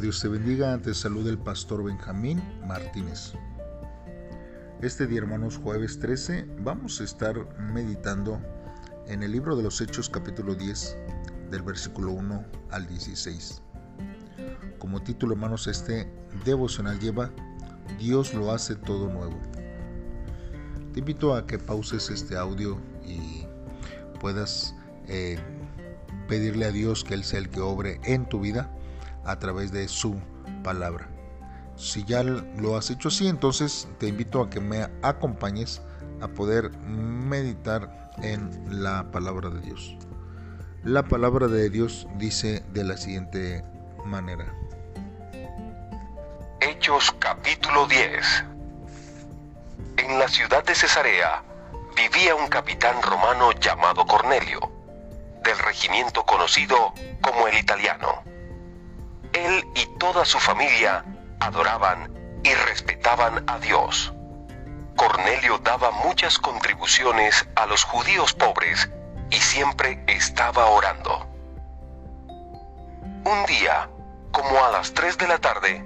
Dios te bendiga. Te saluda el pastor Benjamín Martínez. Este día, hermanos, jueves 13, vamos a estar meditando en el libro de los Hechos capítulo 10, del versículo 1 al 16. Como título, hermanos, este devocional lleva Dios lo hace todo nuevo. Te invito a que pauses este audio y puedas eh, pedirle a Dios que Él sea el que obre en tu vida a través de su palabra. Si ya lo has hecho así, entonces te invito a que me acompañes a poder meditar en la palabra de Dios. La palabra de Dios dice de la siguiente manera. Hechos capítulo 10 En la ciudad de Cesarea vivía un capitán romano llamado Cornelio, del regimiento conocido como el italiano él y toda su familia adoraban y respetaban a Dios. Cornelio daba muchas contribuciones a los judíos pobres y siempre estaba orando. Un día, como a las 3 de la tarde,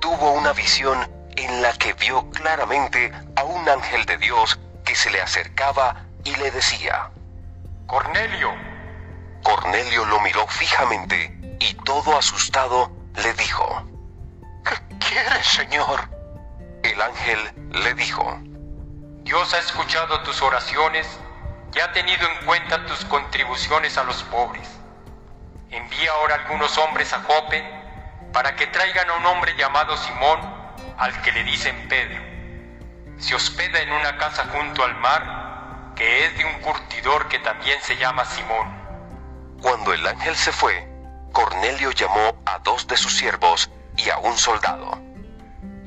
tuvo una visión en la que vio claramente a un ángel de Dios que se le acercaba y le decía, Cornelio. Cornelio lo miró fijamente y todo asustado le dijo, ¿Qué quieres, Señor? El ángel le dijo, Dios ha escuchado tus oraciones y ha tenido en cuenta tus contribuciones a los pobres. Envía ahora algunos hombres a Jope para que traigan a un hombre llamado Simón, al que le dicen Pedro. Se hospeda en una casa junto al mar, que es de un curtidor que también se llama Simón. Cuando el ángel se fue, Cornelio llamó a dos de sus siervos y a un soldado.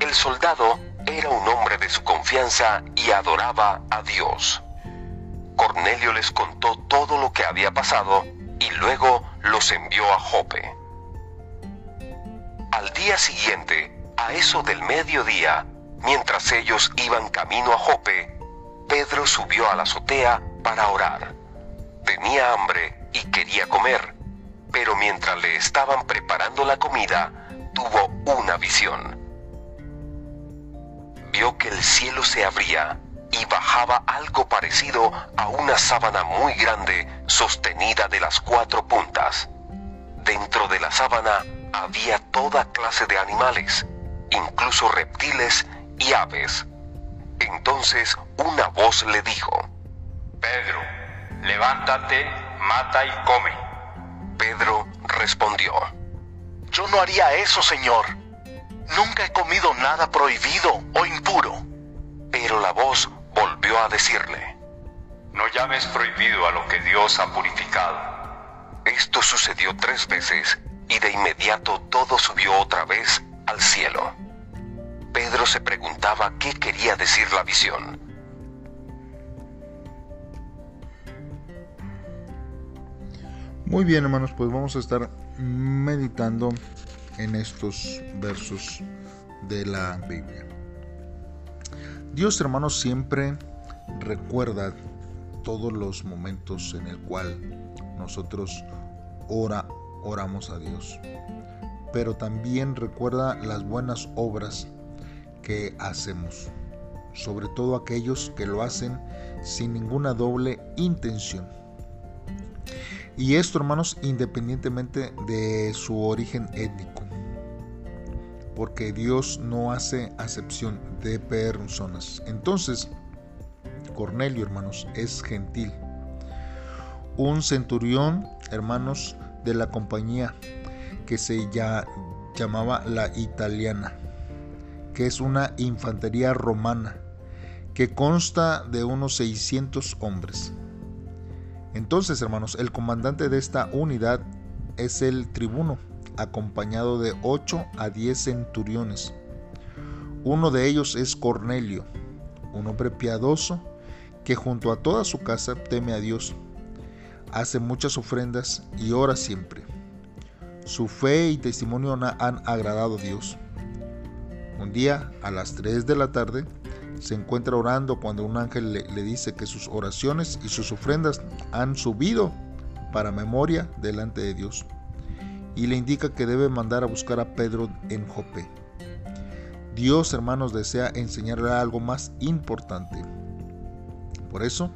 El soldado era un hombre de su confianza y adoraba a Dios. Cornelio les contó todo lo que había pasado y luego los envió a Jope. Al día siguiente, a eso del mediodía, mientras ellos iban camino a Jope, Pedro subió a la azotea para orar. Tenía hambre y quería comer pero mientras le estaban preparando la comida, tuvo una visión. Vio que el cielo se abría y bajaba algo parecido a una sábana muy grande sostenida de las cuatro puntas. Dentro de la sábana había toda clase de animales, incluso reptiles y aves. Entonces una voz le dijo, Pedro, levántate, mata y come. Pedro respondió, Yo no haría eso, Señor. Nunca he comido nada prohibido o impuro. Pero la voz volvió a decirle, No llames prohibido a lo que Dios ha purificado. Esto sucedió tres veces y de inmediato todo subió otra vez al cielo. Pedro se preguntaba qué quería decir la visión. Muy bien, hermanos, pues vamos a estar meditando en estos versos de la Biblia. Dios, hermanos, siempre recuerda todos los momentos en el cual nosotros ora, oramos a Dios. Pero también recuerda las buenas obras que hacemos, sobre todo aquellos que lo hacen sin ninguna doble intención y esto, hermanos, independientemente de su origen étnico. Porque Dios no hace acepción de personas. Entonces, Cornelio, hermanos, es gentil. Un centurión, hermanos, de la compañía que se ya llamaba la italiana, que es una infantería romana, que consta de unos 600 hombres entonces, hermanos, el comandante de esta unidad es el tribuno, acompañado de 8 a 10 centuriones. Uno de ellos es Cornelio, un hombre piadoso que junto a toda su casa teme a Dios, hace muchas ofrendas y ora siempre. Su fe y testimonio han agradado a Dios. Un día, a las 3 de la tarde, se encuentra orando cuando un ángel le, dice que sus oraciones y sus ofrendas han subido para memoria delante de Dios. y le indica que debe mandar a buscar a Pedro en Jope. Dios, hermanos, desea enseñarle algo más importante. Por eso,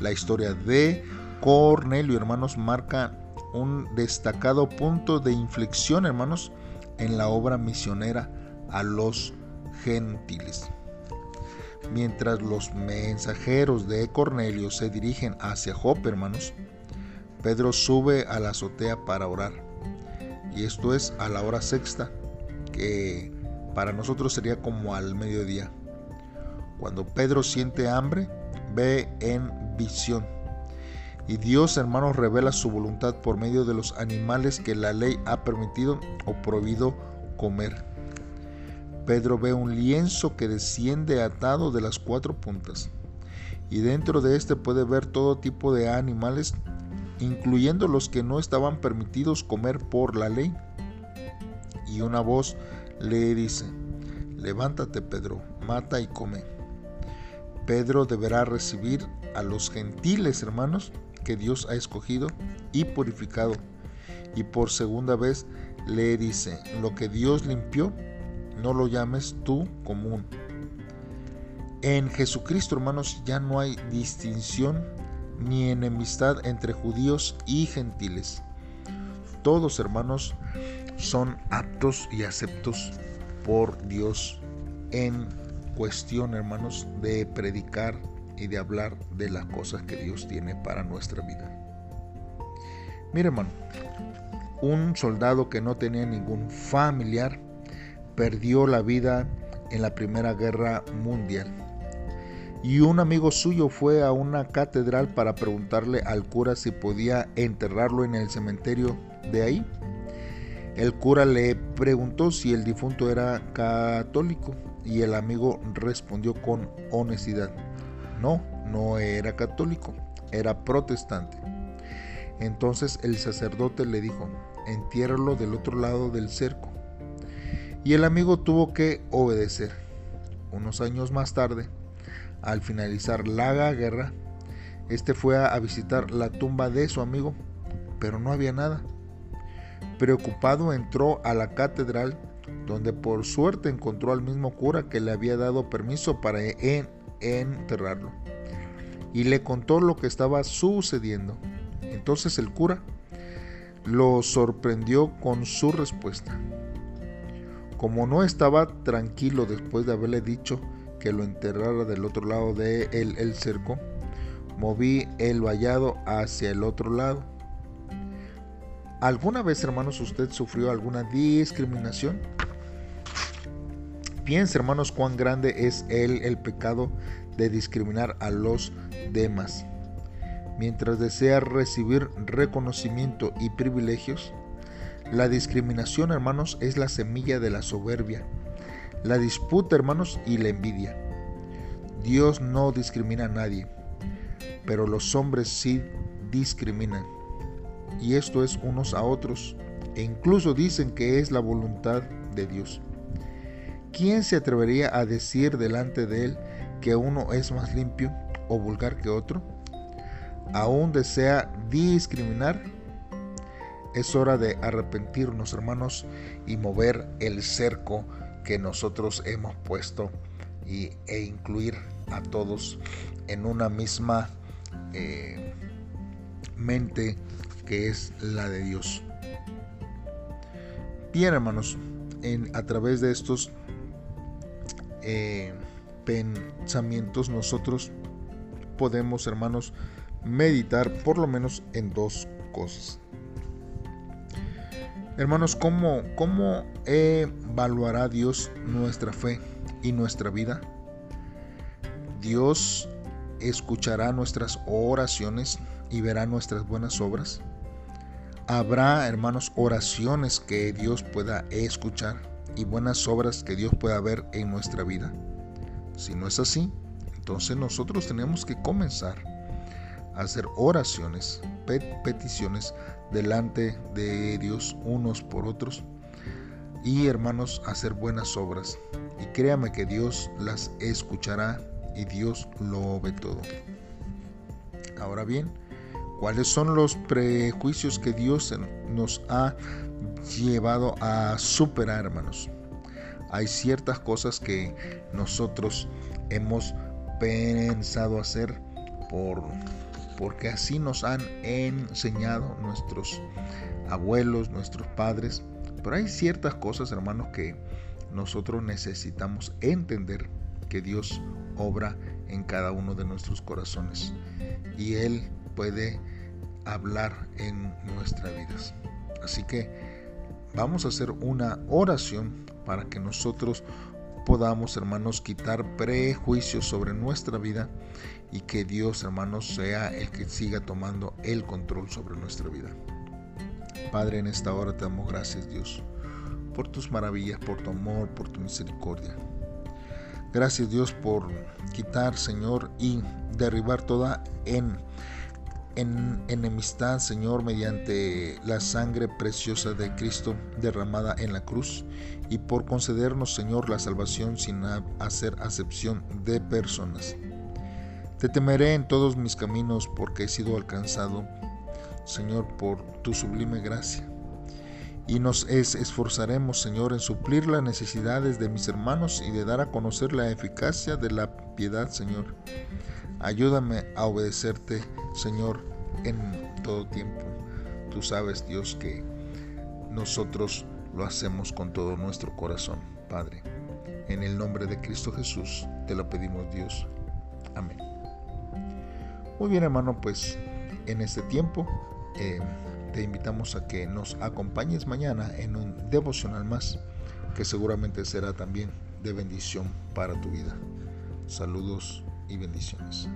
la historia de Cornelio, hermanos, marca un destacado punto de inflexión, hermanos, en la obra misionera a los gentiles. Mientras los mensajeros de Cornelio se dirigen hacia Jope, hermanos, Pedro sube a la azotea para orar. Y esto es a la hora sexta, que para nosotros sería como al mediodía. Cuando Pedro siente hambre, ve en visión. Y Dios, hermanos, revela su voluntad por medio de los animales que la ley ha permitido o prohibido comer. Pedro ve un lienzo que desciende atado de las cuatro puntas. Y dentro de este puede ver todo tipo de animales, incluyendo los que no estaban permitidos comer por la ley. Y una voz le dice, levántate Pedro, mata y come. Pedro deberá recibir a los gentiles hermanos que Dios ha escogido y purificado. Y por segunda vez le dice, lo que Dios limpió, no lo llames tú común. En Jesucristo, hermanos, ya no hay distinción ni enemistad entre judíos y gentiles. Todos, hermanos, son aptos y aceptos por Dios en cuestión, hermanos, de predicar y de hablar de las cosas que Dios tiene para nuestra vida. Mire, hermano, un soldado que no tenía ningún familiar perdió la vida en la Primera Guerra Mundial. Y un amigo suyo fue a una catedral para preguntarle al cura si podía enterrarlo en el cementerio de ahí. El cura le preguntó si el difunto era católico y el amigo respondió con honestidad, no, no era católico, era protestante. Entonces el sacerdote le dijo, entiérralo del otro lado del cerco. Y el amigo tuvo que obedecer. Unos años más tarde, al finalizar la guerra, este fue a visitar la tumba de su amigo, pero no había nada. Preocupado entró a la catedral donde por suerte encontró al mismo cura que le había dado permiso para enterrarlo y le contó lo que estaba sucediendo. Entonces el cura lo sorprendió con su respuesta. Como no estaba tranquilo después de haberle dicho que lo enterrara del otro lado de el cerco, moví el vallado hacia el otro lado ¿Alguna vez, hermanos, usted sufrió alguna discriminación? Piensa, hermanos, cuán grande es el, el pecado de discriminar a los demás. Mientras desea recibir reconocimiento y privilegios, la discriminación, hermanos, es la semilla de la soberbia, la disputa, hermanos, y la envidia. Dios no discrimina a nadie, pero los hombres sí discriminan y esto es unos a otros, e incluso dicen que es la voluntad de Dios. ¿Quién se atrevería a decir delante de él que uno es más limpio o vulgar que otro? ¿Aún desea discriminar? Es hora de arrepentirnos, hermanos, y mover el cerco que nosotros hemos puesto y, e incluir a todos en una misma eh, mente que es la de Dios. Bien, hermanos, en, a través de estos eh, pensamientos nosotros podemos, hermanos, meditar por lo menos en dos cosas. Hermanos, ¿cómo, ¿cómo evaluará Dios nuestra fe y nuestra vida? Dios escuchará nuestras oraciones y verá nuestras buenas obras. Habrá, hermanos, oraciones que Dios pueda escuchar y buenas obras que Dios pueda ver en nuestra vida. Si no es así, entonces nosotros tenemos que comenzar a hacer oraciones, peticiones delante de Dios unos por otros y hermanos hacer buenas obras. Y créame que Dios las escuchará y Dios lo ve todo. Ahora bien, cuáles son los prejuicios que Dios nos ha llevado a superar, hermanos. Hay ciertas cosas que nosotros hemos pensado hacer por porque así nos han enseñado nuestros abuelos, nuestros padres. Pero hay ciertas cosas, hermanos, que nosotros necesitamos entender que Dios obra en cada uno de nuestros corazones y Él puede hablar en nuestras vidas. Así que vamos a hacer una oración para que nosotros podamos, hermanos, quitar prejuicios sobre nuestra vida y que Dios, hermanos, sea el que siga tomando el control sobre nuestra vida. Padre, en esta hora te damos gracias, Dios, por tus maravillas, por tu amor, por tu misericordia. Gracias, Dios, por quitar, Señor, y derribar toda en, en enemistad, Señor, mediante la sangre preciosa de Cristo derramada en la cruz y por concedernos, Señor, la salvación sin hacer acepción de personas. Te temeré en todos mis caminos porque he sido alcanzado, Señor, por tu sublime gracia. Y nos esforzaremos, Señor, en suplir las necesidades de mis hermanos y de dar a conocer la eficacia de la piedad, Señor. Ayúdame a obedecerte, Señor, en todo tiempo. Tú sabes, Dios, que nosotros lo hacemos con todo nuestro corazón, Padre. En el nombre de Cristo Jesús te lo pedimos, Dios. Amén. Muy bien hermano, pues en este tiempo eh, te invitamos a que nos acompañes mañana en un devocional más que seguramente será también de bendición para tu vida. Saludos y bendiciones.